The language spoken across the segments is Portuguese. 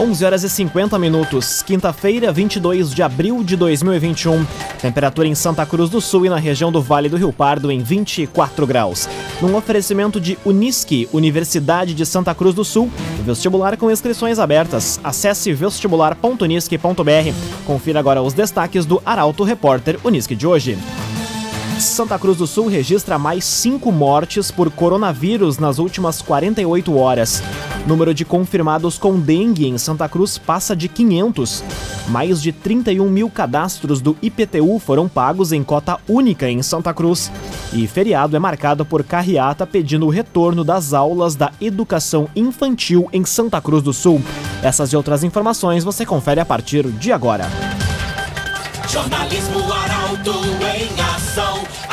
11 horas e 50 minutos, quinta-feira, 22 de abril de 2021. Temperatura em Santa Cruz do Sul e na região do Vale do Rio Pardo em 24 graus. Num oferecimento de Unisque, Universidade de Santa Cruz do Sul, vestibular com inscrições abertas. Acesse vestibular.unisque.br. Confira agora os destaques do Arauto Repórter Unisque de hoje. Santa Cruz do Sul registra mais cinco mortes por coronavírus nas últimas 48 horas. Número de confirmados com dengue em Santa Cruz passa de 500. Mais de 31 mil cadastros do IPTU foram pagos em cota única em Santa Cruz. E feriado é marcado por carreata pedindo o retorno das aulas da educação infantil em Santa Cruz do Sul. Essas e outras informações você confere a partir de agora. Jornalismo Arauto em.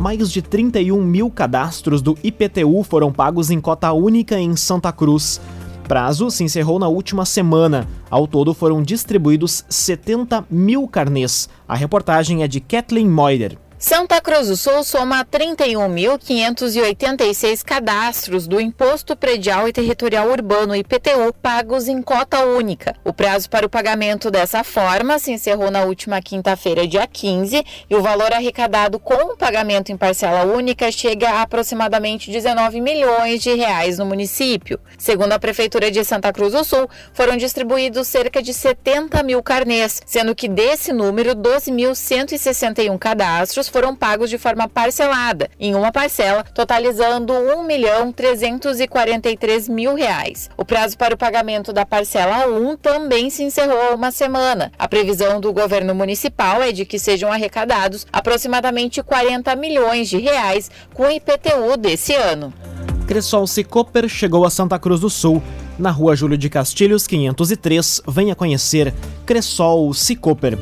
Mais de 31 mil cadastros do IPTU foram pagos em cota única em Santa Cruz. Prazo se encerrou na última semana. Ao todo foram distribuídos 70 mil carnês. A reportagem é de Kathleen Moider. Santa Cruz do Sul soma 31.586 cadastros do Imposto Predial e Territorial Urbano IPTU pagos em cota única. O prazo para o pagamento dessa forma se encerrou na última quinta-feira, dia 15, e o valor arrecadado com o pagamento em parcela única chega a aproximadamente 19 milhões de reais no município. Segundo a Prefeitura de Santa Cruz do Sul, foram distribuídos cerca de 70 mil carnês, sendo que desse número, 12.161 cadastros foram pagos de forma parcelada, em uma parcela, totalizando R$ 1 milhão 343 mil reais. O prazo para o pagamento da parcela 1 também se encerrou há uma semana. A previsão do governo municipal é de que sejam arrecadados aproximadamente 40 milhões de reais com o IPTU desse ano. Cressol Cicoper chegou a Santa Cruz do Sul. Na rua Júlio de Castilhos, 503, venha conhecer Cressol Cicoper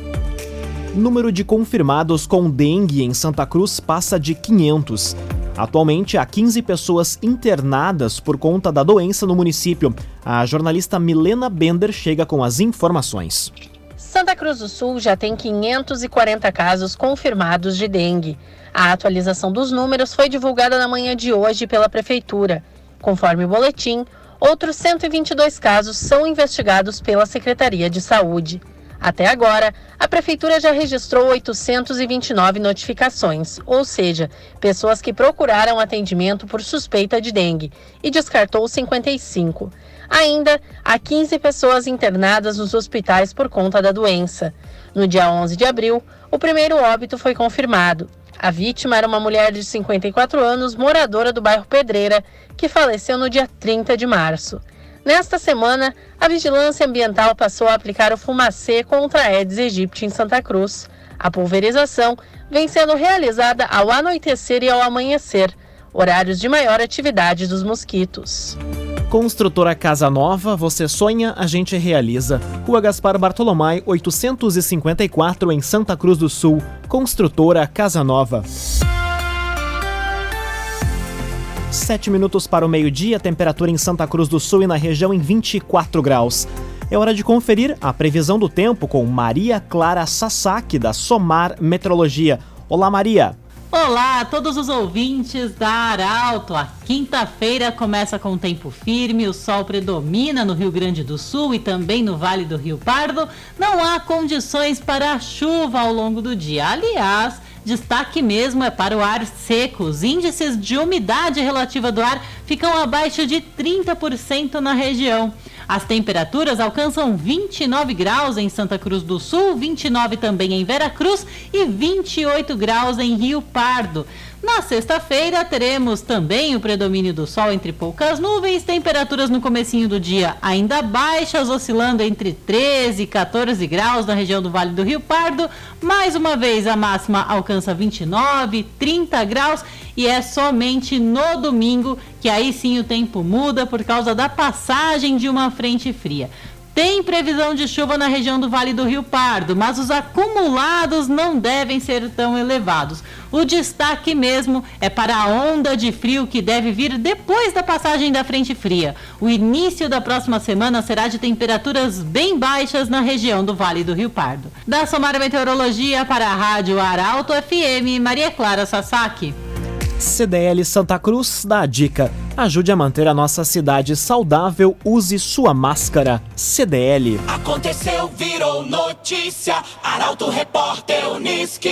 número de confirmados com dengue em Santa Cruz passa de 500. Atualmente, há 15 pessoas internadas por conta da doença no município. A jornalista Milena Bender chega com as informações. Santa Cruz do Sul já tem 540 casos confirmados de dengue. A atualização dos números foi divulgada na manhã de hoje pela Prefeitura. Conforme o boletim, outros 122 casos são investigados pela Secretaria de Saúde. Até agora, a Prefeitura já registrou 829 notificações, ou seja, pessoas que procuraram atendimento por suspeita de dengue, e descartou 55. Ainda há 15 pessoas internadas nos hospitais por conta da doença. No dia 11 de abril, o primeiro óbito foi confirmado. A vítima era uma mulher de 54 anos, moradora do bairro Pedreira, que faleceu no dia 30 de março. Nesta semana, a Vigilância Ambiental passou a aplicar o fumacê contra a Aedes aegypti em Santa Cruz. A pulverização vem sendo realizada ao anoitecer e ao amanhecer, horários de maior atividade dos mosquitos. Construtora Casa Nova, você sonha, a gente realiza. Rua Gaspar Bartolomai, 854 em Santa Cruz do Sul. Construtora Casa Nova. Sete minutos para o meio-dia, temperatura em Santa Cruz do Sul e na região em 24 graus. É hora de conferir a previsão do tempo com Maria Clara Sasaki, da Somar Metrologia. Olá, Maria! Olá a todos os ouvintes da Arauto. A quinta-feira começa com tempo firme, o sol predomina no Rio Grande do Sul e também no Vale do Rio Pardo. Não há condições para chuva ao longo do dia. Aliás, Destaque mesmo é para o ar seco. Os índices de umidade relativa do ar ficam abaixo de 30% na região. As temperaturas alcançam 29 graus em Santa Cruz do Sul, 29 também em Vera Cruz e 28 graus em Rio Pardo. Na sexta-feira teremos também o predomínio do sol entre poucas nuvens, temperaturas no comecinho do dia ainda baixas, oscilando entre 13 e 14 graus na região do Vale do Rio Pardo. Mais uma vez a máxima alcança 29, 30 graus e é somente no domingo que aí sim o tempo muda por causa da passagem de uma frente fria. Tem previsão de chuva na região do Vale do Rio Pardo, mas os acumulados não devem ser tão elevados. O destaque mesmo é para a onda de frio que deve vir depois da passagem da frente fria. O início da próxima semana será de temperaturas bem baixas na região do Vale do Rio Pardo. Da Somar Meteorologia para a Rádio Arauto FM, Maria Clara Sasaki. CDL Santa Cruz dá a dica. Ajude a manter a nossa cidade saudável, use sua máscara. CDL. Aconteceu, virou notícia. Arauto Repórter Uniski.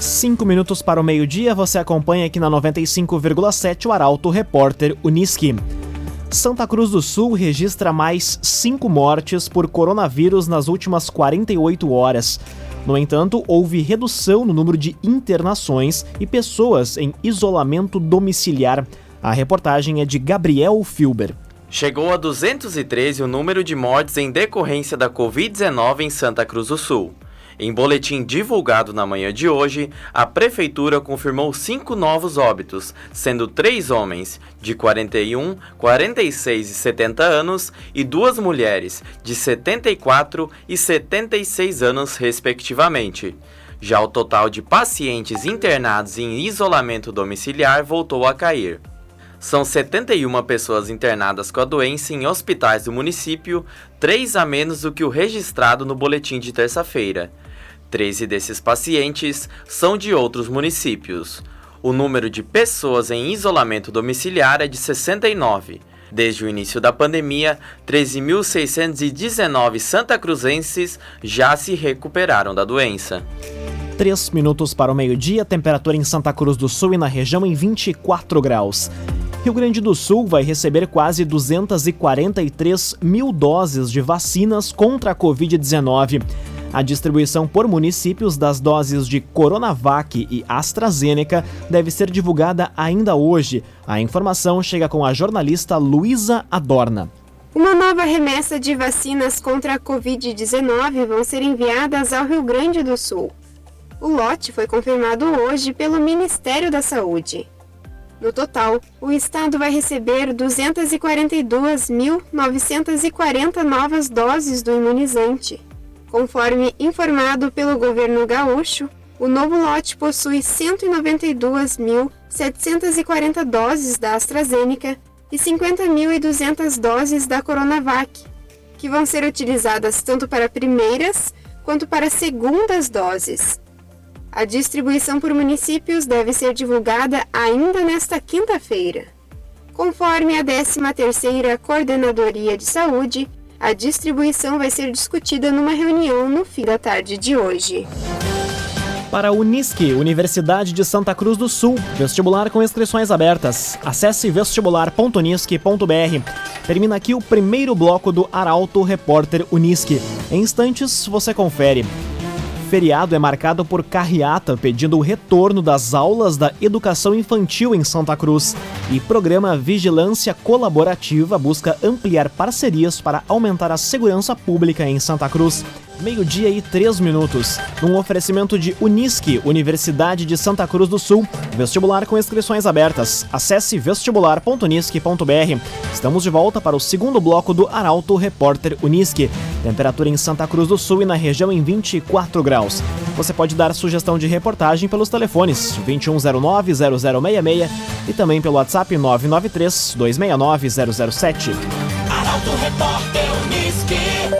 Cinco minutos para o meio-dia, você acompanha aqui na 95,7 o Arauto Repórter Uniski. Santa Cruz do Sul registra mais cinco mortes por coronavírus nas últimas 48 horas. No entanto, houve redução no número de internações e pessoas em isolamento domiciliar. A reportagem é de Gabriel Filber. Chegou a 213 o número de mortes em decorrência da Covid-19 em Santa Cruz do Sul. Em boletim divulgado na manhã de hoje, a Prefeitura confirmou cinco novos óbitos, sendo três homens, de 41, 46 e 70 anos, e duas mulheres, de 74 e 76 anos, respectivamente. Já o total de pacientes internados em isolamento domiciliar voltou a cair. São 71 pessoas internadas com a doença em hospitais do município, três a menos do que o registrado no boletim de terça-feira. 13 desses pacientes são de outros municípios. O número de pessoas em isolamento domiciliar é de 69. Desde o início da pandemia, 13.619 santacruzenses já se recuperaram da doença. 3 minutos para o meio-dia, temperatura em Santa Cruz do Sul e na região em 24 graus. Rio Grande do Sul vai receber quase 243 mil doses de vacinas contra a Covid-19. A distribuição por municípios das doses de Coronavac e AstraZeneca deve ser divulgada ainda hoje. A informação chega com a jornalista Luísa Adorna. Uma nova remessa de vacinas contra a Covid-19 vão ser enviadas ao Rio Grande do Sul. O lote foi confirmado hoje pelo Ministério da Saúde. No total, o estado vai receber 242.940 novas doses do imunizante. Conforme informado pelo governo gaúcho, o novo lote possui 192.740 doses da AstraZeneca e 50.200 doses da Coronavac, que vão ser utilizadas tanto para primeiras quanto para segundas doses. A distribuição por municípios deve ser divulgada ainda nesta quinta-feira. Conforme a 13ª Coordenadoria de Saúde, a distribuição vai ser discutida numa reunião no fim da tarde de hoje. Para a Unisque, Universidade de Santa Cruz do Sul, vestibular com inscrições abertas. Acesse vestibular.unisque.br. Termina aqui o primeiro bloco do Arauto Repórter Unisque. Em instantes, você confere feriado é marcado por carreata pedindo o retorno das aulas da educação infantil em Santa Cruz. E programa Vigilância Colaborativa busca ampliar parcerias para aumentar a segurança pública em Santa Cruz meio-dia e três minutos. Num oferecimento de Unisque, Universidade de Santa Cruz do Sul. Vestibular com inscrições abertas. Acesse vestibular.unisque.br. Estamos de volta para o segundo bloco do Arauto Repórter Unisque. Temperatura em Santa Cruz do Sul e na região em 24 graus. Você pode dar sugestão de reportagem pelos telefones 2109-0066 e também pelo WhatsApp 993-269-007. Arauto Repórter Uniski.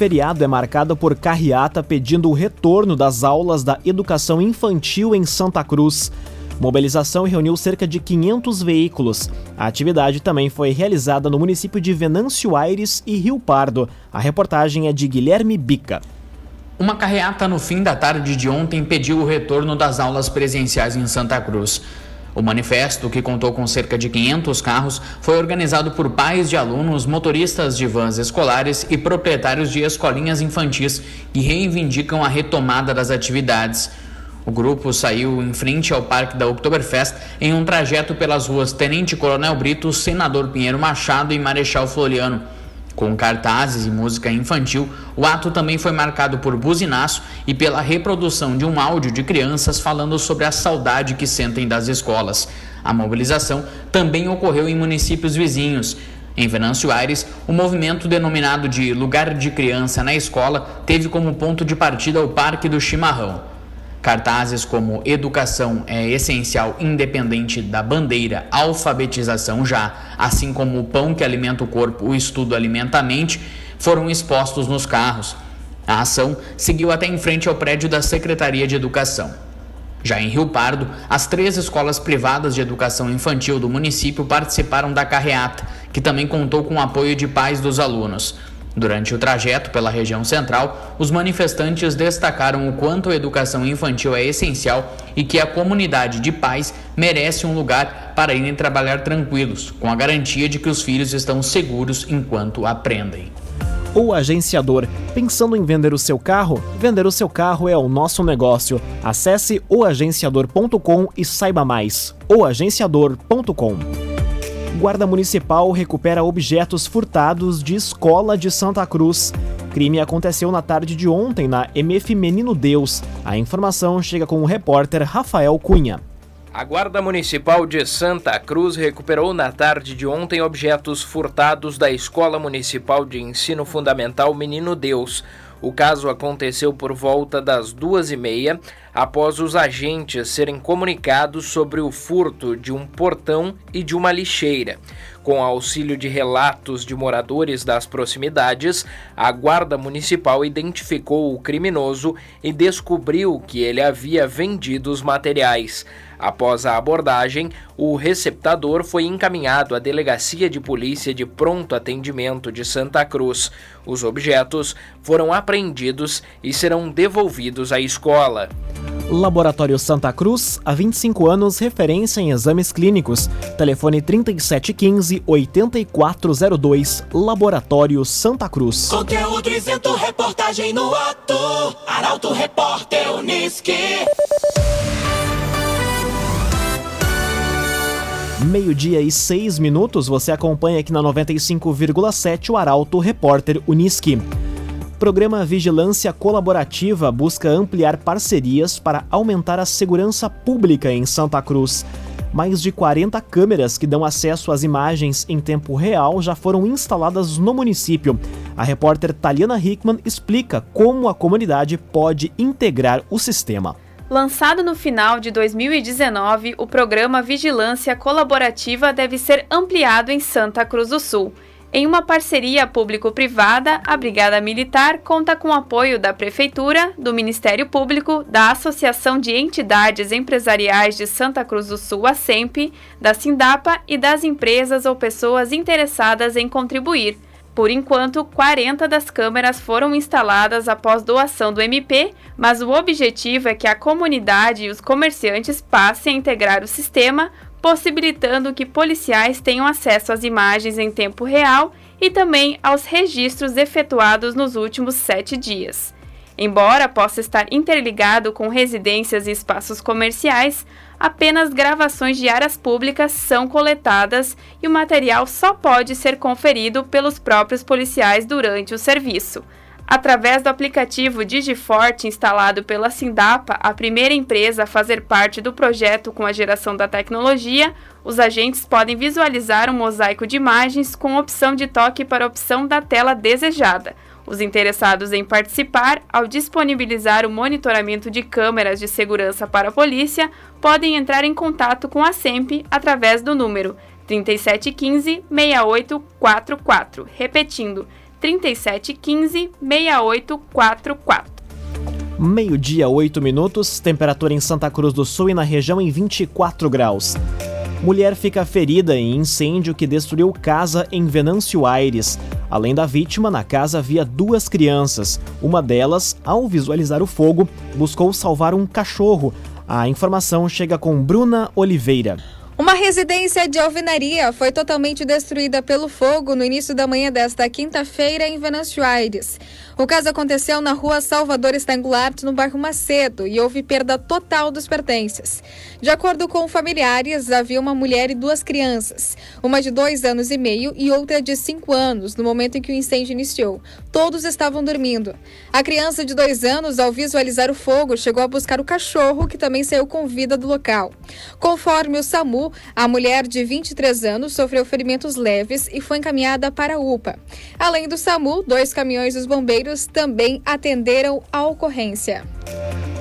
Feriado é marcado por carreata pedindo o retorno das aulas da educação infantil em Santa Cruz. Mobilização reuniu cerca de 500 veículos. A atividade também foi realizada no município de Venâncio Aires e Rio Pardo. A reportagem é de Guilherme Bica. Uma carreata no fim da tarde de ontem pediu o retorno das aulas presenciais em Santa Cruz. O manifesto, que contou com cerca de 500 carros, foi organizado por pais de alunos, motoristas de vans escolares e proprietários de escolinhas infantis que reivindicam a retomada das atividades. O grupo saiu em frente ao Parque da Oktoberfest em um trajeto pelas ruas Tenente Coronel Brito, Senador Pinheiro Machado e Marechal Floriano. Com cartazes e música infantil, o ato também foi marcado por buzinaço e pela reprodução de um áudio de crianças falando sobre a saudade que sentem das escolas. A mobilização também ocorreu em municípios vizinhos. Em Venâncio Aires, o movimento denominado de Lugar de Criança na Escola teve como ponto de partida o Parque do Chimarrão. Cartazes como Educação é essencial, independente da bandeira, alfabetização já, assim como o pão que alimenta o corpo, o estudo alimenta a mente, foram expostos nos carros. A ação seguiu até em frente ao prédio da Secretaria de Educação. Já em Rio Pardo, as três escolas privadas de educação infantil do município participaram da carreata, que também contou com o apoio de pais dos alunos. Durante o trajeto pela região central, os manifestantes destacaram o quanto a educação infantil é essencial e que a comunidade de pais merece um lugar para irem trabalhar tranquilos, com a garantia de que os filhos estão seguros enquanto aprendem. O agenciador. Pensando em vender o seu carro? Vender o seu carro é o nosso negócio. Acesse oagenciador.com e saiba mais. oagenciador.com Guarda Municipal recupera objetos furtados de escola de Santa Cruz. Crime aconteceu na tarde de ontem na MF Menino Deus. A informação chega com o repórter Rafael Cunha. A Guarda Municipal de Santa Cruz recuperou na tarde de ontem objetos furtados da Escola Municipal de Ensino Fundamental Menino Deus. O caso aconteceu por volta das duas e meia, após os agentes serem comunicados sobre o furto de um portão e de uma lixeira. Com auxílio de relatos de moradores das proximidades, a Guarda Municipal identificou o criminoso e descobriu que ele havia vendido os materiais. Após a abordagem, o receptador foi encaminhado à Delegacia de Polícia de Pronto Atendimento de Santa Cruz. Os objetos foram apreendidos e serão devolvidos à escola. Laboratório Santa Cruz, há 25 anos, referência em exames clínicos. Telefone 3715-8402, Laboratório Santa Cruz. Conteúdo isento, reportagem no ato. Arauto Repórter Uniski. Meio-dia e seis minutos, você acompanha aqui na 95,7 o Arauto Repórter Uniski. Programa Vigilância Colaborativa busca ampliar parcerias para aumentar a segurança pública em Santa Cruz. Mais de 40 câmeras que dão acesso às imagens em tempo real já foram instaladas no município. A repórter Taliana Hickman explica como a comunidade pode integrar o sistema. Lançado no final de 2019, o programa Vigilância Colaborativa deve ser ampliado em Santa Cruz do Sul. Em uma parceria público-privada, a Brigada Militar conta com apoio da Prefeitura, do Ministério Público, da Associação de Entidades Empresariais de Santa Cruz do Sul, a SEMP, da Sindapa e das empresas ou pessoas interessadas em contribuir. Por enquanto, 40 das câmeras foram instaladas após doação do MP, mas o objetivo é que a comunidade e os comerciantes passem a integrar o sistema, possibilitando que policiais tenham acesso às imagens em tempo real e também aos registros efetuados nos últimos sete dias. Embora possa estar interligado com residências e espaços comerciais, apenas gravações de áreas públicas são coletadas e o material só pode ser conferido pelos próprios policiais durante o serviço. Através do aplicativo DigiForte instalado pela Sindapa, a primeira empresa a fazer parte do projeto com a geração da tecnologia, os agentes podem visualizar um mosaico de imagens com opção de toque para a opção da tela desejada. Os interessados em participar, ao disponibilizar o monitoramento de câmeras de segurança para a polícia, podem entrar em contato com a SEMP através do número 3715-6844. Repetindo, 3715-6844. Meio-dia, 8 minutos, temperatura em Santa Cruz do Sul e na região em 24 graus. Mulher fica ferida em incêndio que destruiu casa em Venâncio Aires. Além da vítima, na casa havia duas crianças. Uma delas, ao visualizar o fogo, buscou salvar um cachorro. A informação chega com Bruna Oliveira. Uma residência de alvenaria foi totalmente destruída pelo fogo no início da manhã desta quinta-feira em Venâncio Aires. O caso aconteceu na rua Salvador Stangulart, no bairro Macedo, e houve perda total dos pertences. De acordo com familiares, havia uma mulher e duas crianças, uma de dois anos e meio e outra de cinco anos, no momento em que o incêndio iniciou. Todos estavam dormindo. A criança de dois anos, ao visualizar o fogo, chegou a buscar o cachorro, que também saiu com vida do local. Conforme o SAMU, a mulher de 23 anos sofreu ferimentos leves e foi encaminhada para a UPA. Além do SAMU, dois caminhões dos bombeiros também atenderam a ocorrência.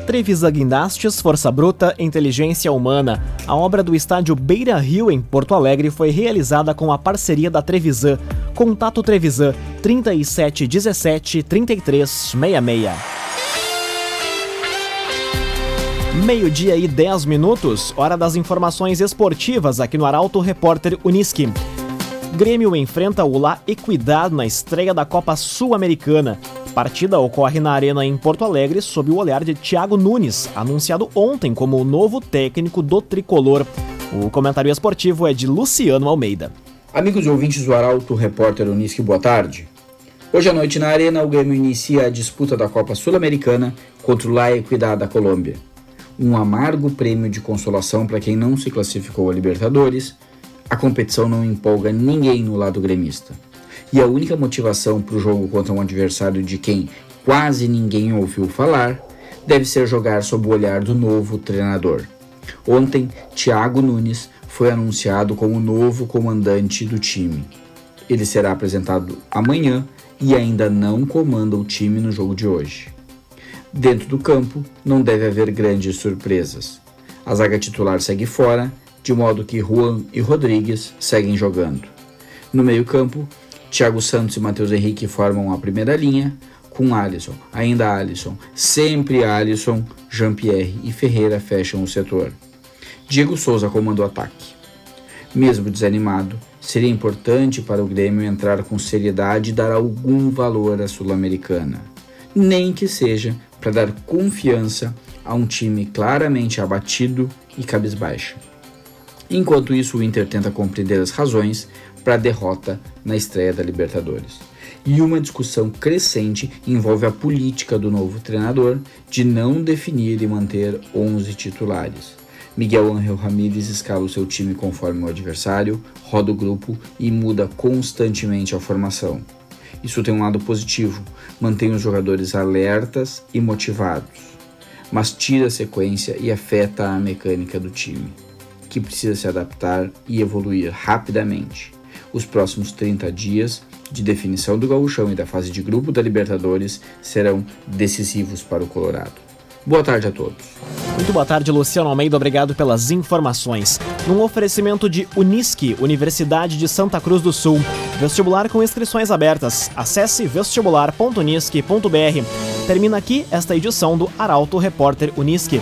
Trevisa Guindastes, Força Bruta, Inteligência Humana. A obra do estádio Beira Rio, em Porto Alegre, foi realizada com a parceria da Trevisan. Contato Trevisan 3717 3366. Meio-dia e 10 minutos, hora das informações esportivas aqui no Arauto Repórter Uniski. Grêmio enfrenta o La Equidad na estreia da Copa Sul-Americana. Partida ocorre na Arena em Porto Alegre sob o olhar de Thiago Nunes, anunciado ontem como o novo técnico do tricolor. O comentário esportivo é de Luciano Almeida. Amigos ouvintes do Arauto, repórter Unisque, boa tarde. Hoje à noite na Arena, o Grêmio inicia a disputa da Copa Sul-Americana contra o La Equidad da Colômbia. Um amargo prêmio de consolação para quem não se classificou a Libertadores. A competição não empolga ninguém no lado gremista e a única motivação para o jogo contra um adversário de quem quase ninguém ouviu falar deve ser jogar sob o olhar do novo treinador. Ontem, Thiago Nunes foi anunciado como o novo comandante do time. Ele será apresentado amanhã e ainda não comanda o time no jogo de hoje. Dentro do campo, não deve haver grandes surpresas. A zaga titular segue fora, de modo que Juan e Rodrigues seguem jogando. No meio-campo, Thiago Santos e Matheus Henrique formam a primeira linha, com Alisson, ainda Alisson, sempre Alisson, Jean-Pierre e Ferreira fecham o setor. Diego Souza comanda o ataque. Mesmo desanimado, seria importante para o Grêmio entrar com seriedade e dar algum valor à Sul-Americana, nem que seja para dar confiança a um time claramente abatido e cabisbaixo. Enquanto isso, o Inter tenta compreender as razões para a derrota na estreia da Libertadores. E uma discussão crescente envolve a política do novo treinador de não definir e manter 11 titulares. Miguel Ángel Ramírez escala o seu time conforme o adversário, roda o grupo e muda constantemente a formação. Isso tem um lado positivo, mantém os jogadores alertas e motivados, mas tira a sequência e afeta a mecânica do time, que precisa se adaptar e evoluir rapidamente os próximos 30 dias de definição do gauchão e da fase de grupo da Libertadores serão decisivos para o Colorado. Boa tarde a todos. Muito boa tarde, Luciano Almeida. Obrigado pelas informações. Num oferecimento de Unisque, Universidade de Santa Cruz do Sul. Vestibular com inscrições abertas. Acesse vestibular.unisque.br. Termina aqui esta edição do Arauto Repórter Unisque.